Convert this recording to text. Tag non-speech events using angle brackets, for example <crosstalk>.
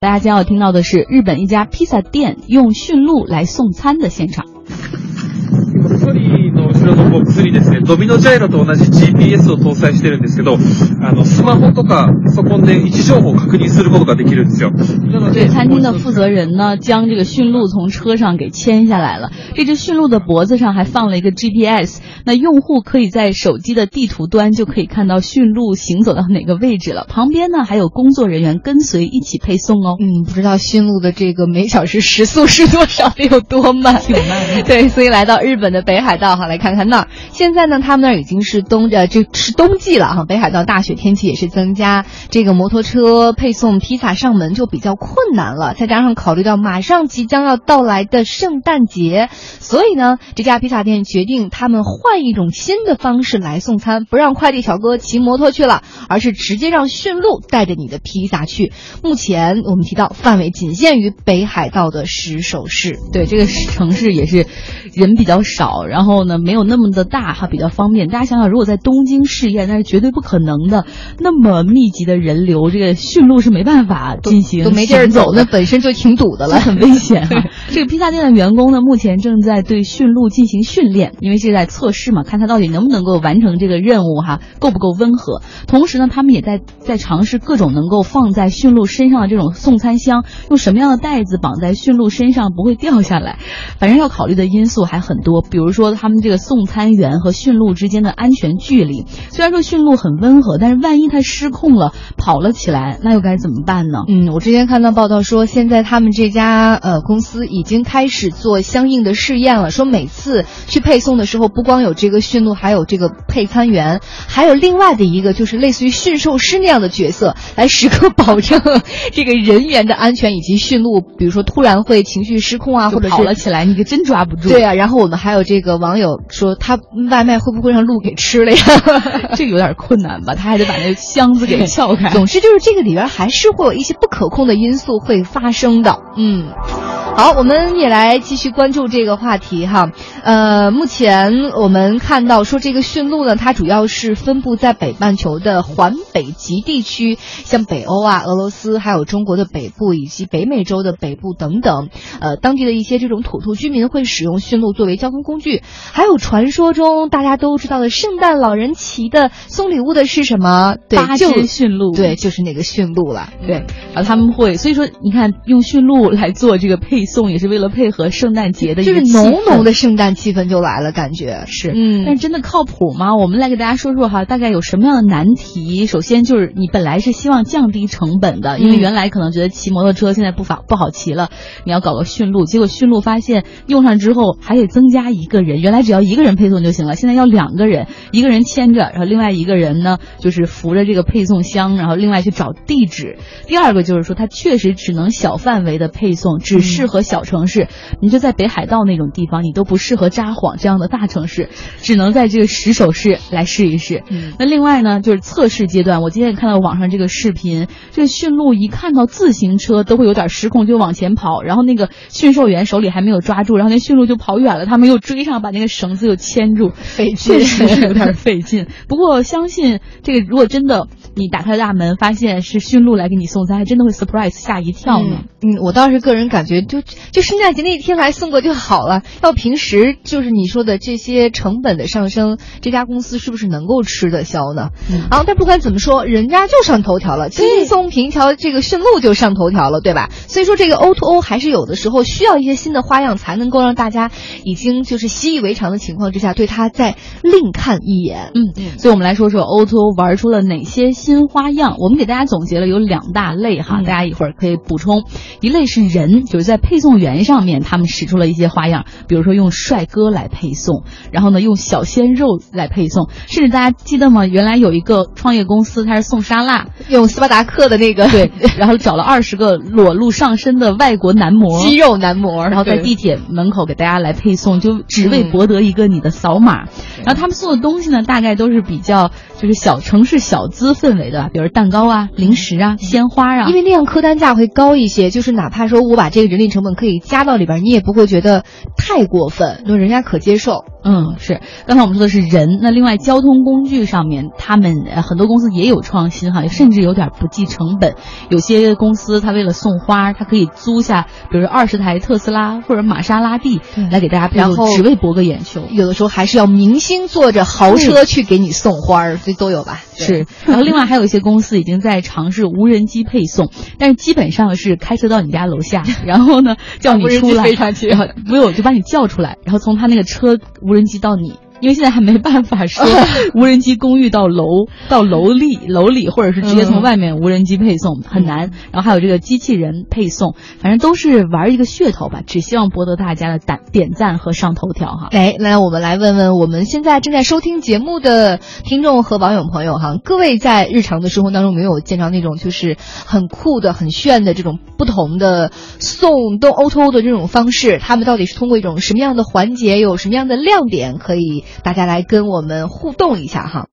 大家将要听到的是日本一家披萨店用驯鹿来送餐的现场。ソリの後ろのボックスにですね、ドミノジャイロと同じ GPS を搭載してるんですけど、あの、スマホとかパソコンで位置情報を確認することができるんですよ。对，餐厅的负责人呢，将这个驯鹿从车上给牵下来了。这只驯鹿的脖子上还放了一个 GPS，那用户可以在手机的地图端就可以看到驯鹿行走到哪个位置了。旁边呢还有工作人员跟随一起配送哦。嗯，不知道驯鹿的这个每小时时速是多少，得有多慢？挺慢的。对，所以来到日本的北海道哈，来看看 那儿。现在呢，他们那儿已经是冬呃，这是冬季了哈。北海道大雪天气也是增加，这个摩托车配送披萨上门就比较困难了。再加上考虑到马上即将要到来的圣诞节，所以呢，这家披萨店决定他们换一种新的方式来送餐，不让快递小哥骑摩托去了，而是直接让驯鹿带着你的披萨去。目前我们提到范围仅限于北海道的石首市。对，这个城市也是人比较少，然后呢没有那么的大哈，比较方便。大家想想，如果在东京试验，那是绝对不可能的，那么密集的人流，这个驯鹿是没办法进行都没地儿走，那本身就挺堵的了，<laughs> 很危险哈。这个披萨店的员工呢，目前正在对驯鹿进行训练，因为是在测试嘛，看它到底能不能够完成这个任务哈，够不够温和。同时呢，他们也在在尝试各种能够放在驯鹿身上的这种送餐箱，用什么样的袋子绑在驯鹿身上不会掉下来。反正要考虑的因素还很多，比如说他们这个送餐员和驯鹿之间的安全距离。虽然说驯鹿很温和，但是万一它失控了跑了起来，那又该怎么办呢？嗯，我之前看到报道说，现在他们这家呃公司经开始做相应的试验了，说每次去配送的时候，不光有这个驯鹿，还有这个配餐员，还有另外的一个就是类似于驯兽师那样的角色，来时刻保证这个人员的安全以及驯鹿，比如说突然会情绪失控啊，或者跑了起来，你可真抓不住。对啊，然后我们还有这个网友说，他外卖会不会让鹿给吃了呀？<laughs> 这个有点困难吧？他还得把那个箱子给撬开。总之就是这个里边还是会有一些不可控的因素会发生的。嗯，好，我们也来继续关注这个话题哈。呃，目前我们看到说这个驯鹿呢，它主要是分布在北半球的环北极地区，像北欧啊、俄罗斯，还有中国的北部以及北美洲的北部等等。呃，当地的一些这种土著居民会使用驯鹿作为交通工具。还有传说中大家都知道的圣诞老人骑的送礼物的是什么？对，八只驯鹿。对，就是那个驯鹿了。对，然 <laughs> 后他们会，所以说你看，用驯鹿来做这个配送，也是为了配合圣诞节的就是浓浓的圣诞气氛就来了，感觉是。嗯，但是真的靠谱吗？我们来给大家说说哈，大概有什么样的难题？首先就是你本来是希望降低成本的，因为原来可能觉得骑摩托车现在不法不好骑了，你要搞个驯鹿，结果驯鹿发现用上之后还得增加一个人，原来只要一个人配送就行了，现在要两个人，一个人牵着，然后另外一个人呢就是扶着这个配送箱，然后另外去找地址。第二个就是说，它确实只能小范围的配送，只适合小城市。你就在北海道那种地方，你都不适合札幌这样的大城市，只能在这个石首市来试一试。那另外呢，就是测试阶段，我今天也看到网上这个视频，这个驯鹿一看到自行车都会有点失控，就往前跑，然后那个驯兽员手里还没有抓住，然后那驯鹿就跑远了，他们又追上，把那个绳子又牵住，费确实是有点费劲。不过相信这个，如果真的你打开大门发现是驯鹿来给你送餐，还真的会 surprise 吓一跳呢。嗯，我倒是个人感觉，就就圣诞节那一天来送过就好了。要平时就是你说的这些成本的上升，这家公司是不是能够吃得消呢？嗯、啊，但不管怎么说，人家就上头条了，轻轻松平条这个顺路就上头条了，对吧？所以说这个 O to O 还是有的时候需要一些新的花样，才能够让大家已经就是习以为常的情况之下，对它再另看一眼。嗯嗯，所以我们来说说 O to O 玩出了哪些新花样。我们给大家总结了有两大类哈，大家一会儿可以补充。一类是人，就是在配送员上面，他们使出了一些花样，比如说用帅哥来配送，然后呢用小鲜肉来配送，甚至大家记得吗？原来有一个创业公司，他是送沙拉，用斯巴达克的那个对，然后找了二十个裸露上身的外国男模，肌肉男模，然后在地铁门口给大家来配送，就只为博得一个你的扫码。然后他们送的东西呢，大概都是比较就是小城市小资氛围的，比如蛋糕啊、零食啊、鲜花啊，因为那样客单价会高一些，就是哪怕说我把这个人力成本可以加到里边，你也不会觉得太过分，那人家可接受。嗯，是。刚才我们说的是人，那另外交通工具上面，他们很多公司也有创新哈，甚至有点不计成本。有些公司他为了送花，它可以租下，比如说二十台特斯拉或者玛莎拉蒂来给大家，配送只为博个眼球。有的时候还是要明星坐着豪车去给你送花，这都有吧？是。然后另外还有一些公司已经在尝试无人机配送，<laughs> 但是基本上是开车到你家楼下，<laughs> 然后呢叫你出来，然后没有就把你叫出来，然后从他那个车无人机到你。因为现在还没办法说 <laughs> 无人机公寓到楼到楼里楼里，或者是直接从外面无人机配送很难。然后还有这个机器人配送，反正都是玩一个噱头吧，只希望博得大家的点点赞和上头条哈。哎，那我们来问问我们现在正在收听节目的听众和网友朋友哈，各位在日常的生活当中没有见到那种就是很酷的、很炫的这种不同的送都 O to O 的这种方式，他们到底是通过一种什么样的环节，有什么样的亮点可以？大家来跟我们互动一下哈。